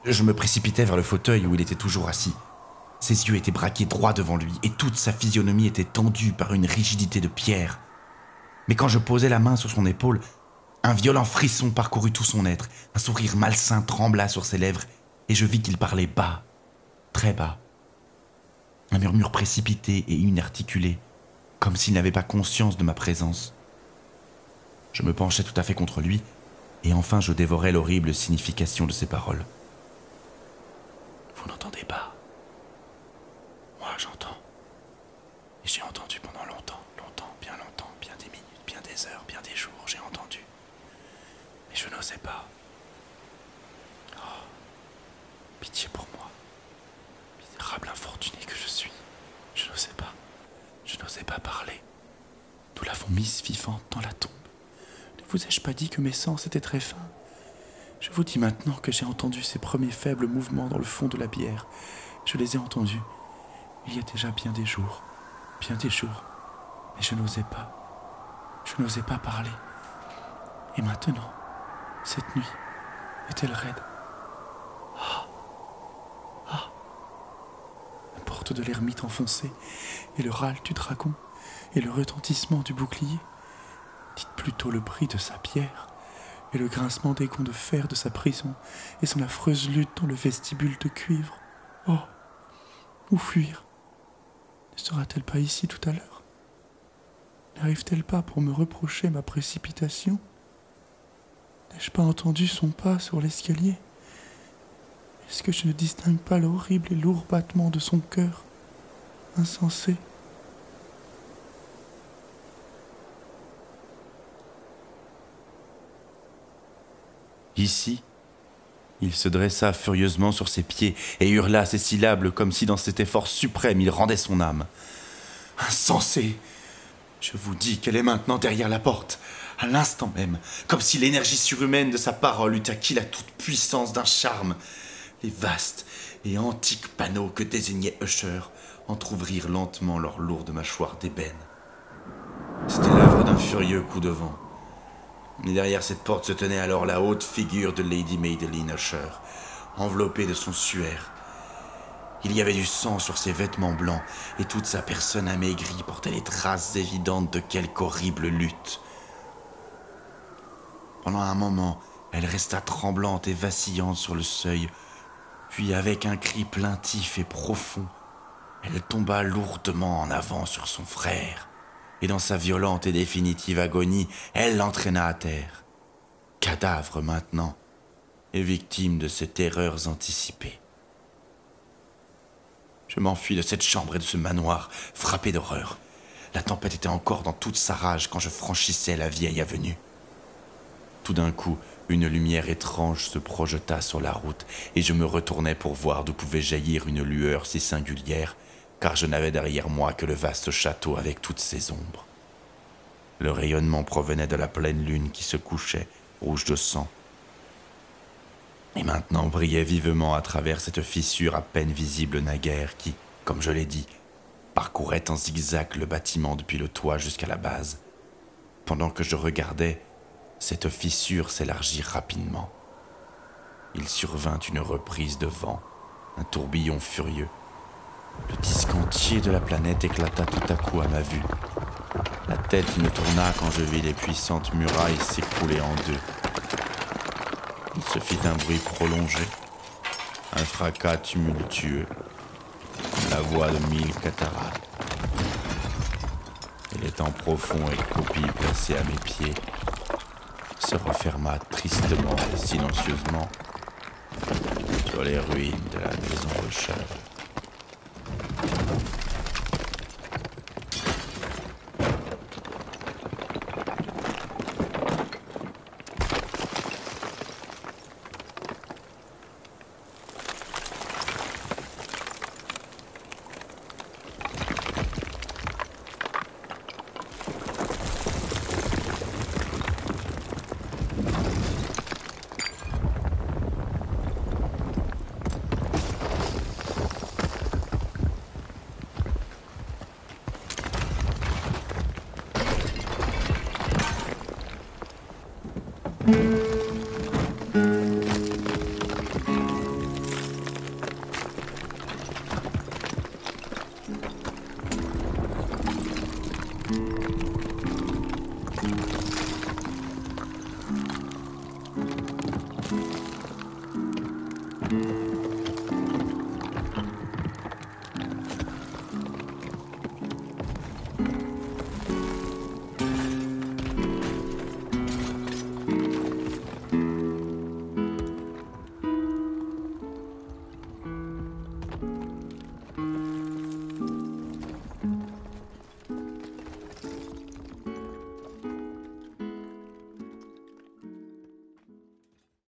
S1: je me précipitais vers le fauteuil où il était toujours assis. Ses yeux étaient braqués droit devant lui et toute sa physionomie était tendue par une rigidité de pierre. Mais quand je posai la main sur son épaule, un violent frisson parcourut tout son être, un sourire malsain trembla sur ses lèvres et je vis qu'il parlait bas, très bas. Un murmure précipité et inarticulé, comme s'il n'avait pas conscience de ma présence. Je me penchai tout à fait contre lui et enfin je dévorai l'horrible signification de ses paroles. Vous n'entendez pas Moi, j'entends. Et j'ai entendu pendant longtemps, longtemps, bien longtemps, bien des minutes, bien des heures, bien des jours, j'ai entendu. Mais je n'osais pas. Oh, pitié pour moi. Misérable infortuné que je suis. Je n'osais pas. Je n'osais pas parler. Nous l'avons mise vivante dans la tombe. Ne vous ai-je pas dit que mes sens étaient très fins? Je vous dis maintenant que j'ai entendu ces premiers faibles mouvements dans le fond de la bière. Je les ai entendus.
S2: Il y a déjà bien des jours, bien des jours, mais je n'osais pas, je n'osais pas parler. Et maintenant, cette nuit, est-elle raide? Ah Ah La porte de l'ermite enfoncée, et le râle du dragon, et le retentissement du bouclier. Dites plutôt le bruit de sa pierre, et le grincement des gonds de fer de sa prison, et son affreuse lutte dans le vestibule de cuivre. Oh Où fuir? Ne sera-t-elle pas ici tout à l'heure? N'arrive-t-elle pas pour me reprocher ma précipitation? N'ai-je pas entendu son pas sur l'escalier? Est-ce que je ne distingue pas l'horrible et lourd battement de son cœur Insensé?
S1: Ici, il se dressa furieusement sur ses pieds et hurla ses syllabes comme si dans cet effort suprême il rendait son âme. Insensé Je vous dis qu'elle est maintenant derrière la porte à l'instant même, comme si l'énergie surhumaine de sa parole eût acquis la toute-puissance d'un charme. Les vastes et antiques panneaux que désignait Usher entr'ouvrirent lentement leurs lourdes mâchoires d'ébène. C'était l'œuvre d'un furieux coup de vent. Derrière cette porte se tenait alors la haute figure de Lady Madeline Usher, enveloppée de son suaire. Il y avait du sang sur ses vêtements blancs, et toute sa personne amaigrie portait les traces évidentes de quelque horrible lutte. Pendant un moment, elle resta tremblante et vacillante sur le seuil, puis avec un cri plaintif et profond, elle tomba lourdement en avant sur son frère, et dans sa violente et définitive agonie, elle l'entraîna à terre, cadavre maintenant, et victime de ses terreurs anticipées. Je m'enfuis de cette chambre et de ce manoir, frappé d'horreur. La tempête était encore dans toute sa rage quand je franchissais la vieille avenue. Tout d'un coup, une lumière étrange se projeta sur la route, et je me retournai pour voir d'où pouvait jaillir une lueur si singulière, car je n'avais derrière moi que le vaste château avec toutes ses ombres. Le rayonnement provenait de la pleine lune qui se couchait, rouge de sang, et maintenant brillait vivement à travers cette fissure à peine visible naguère qui, comme je l'ai dit, parcourait en zigzag le bâtiment depuis le toit jusqu'à la base. Pendant que je regardais, cette fissure s'élargit rapidement. Il survint une reprise de vent, un tourbillon furieux. Le disque entier de la planète éclata tout à coup à ma vue. La tête me tourna quand je vis les puissantes murailles s'écrouler en deux. Il se fit un bruit prolongé, un fracas tumultueux, la voix de mille cataractes. Et l'étang profond et croupi placé à mes pieds se referma tristement et silencieusement sur les ruines de la maison Rochelle.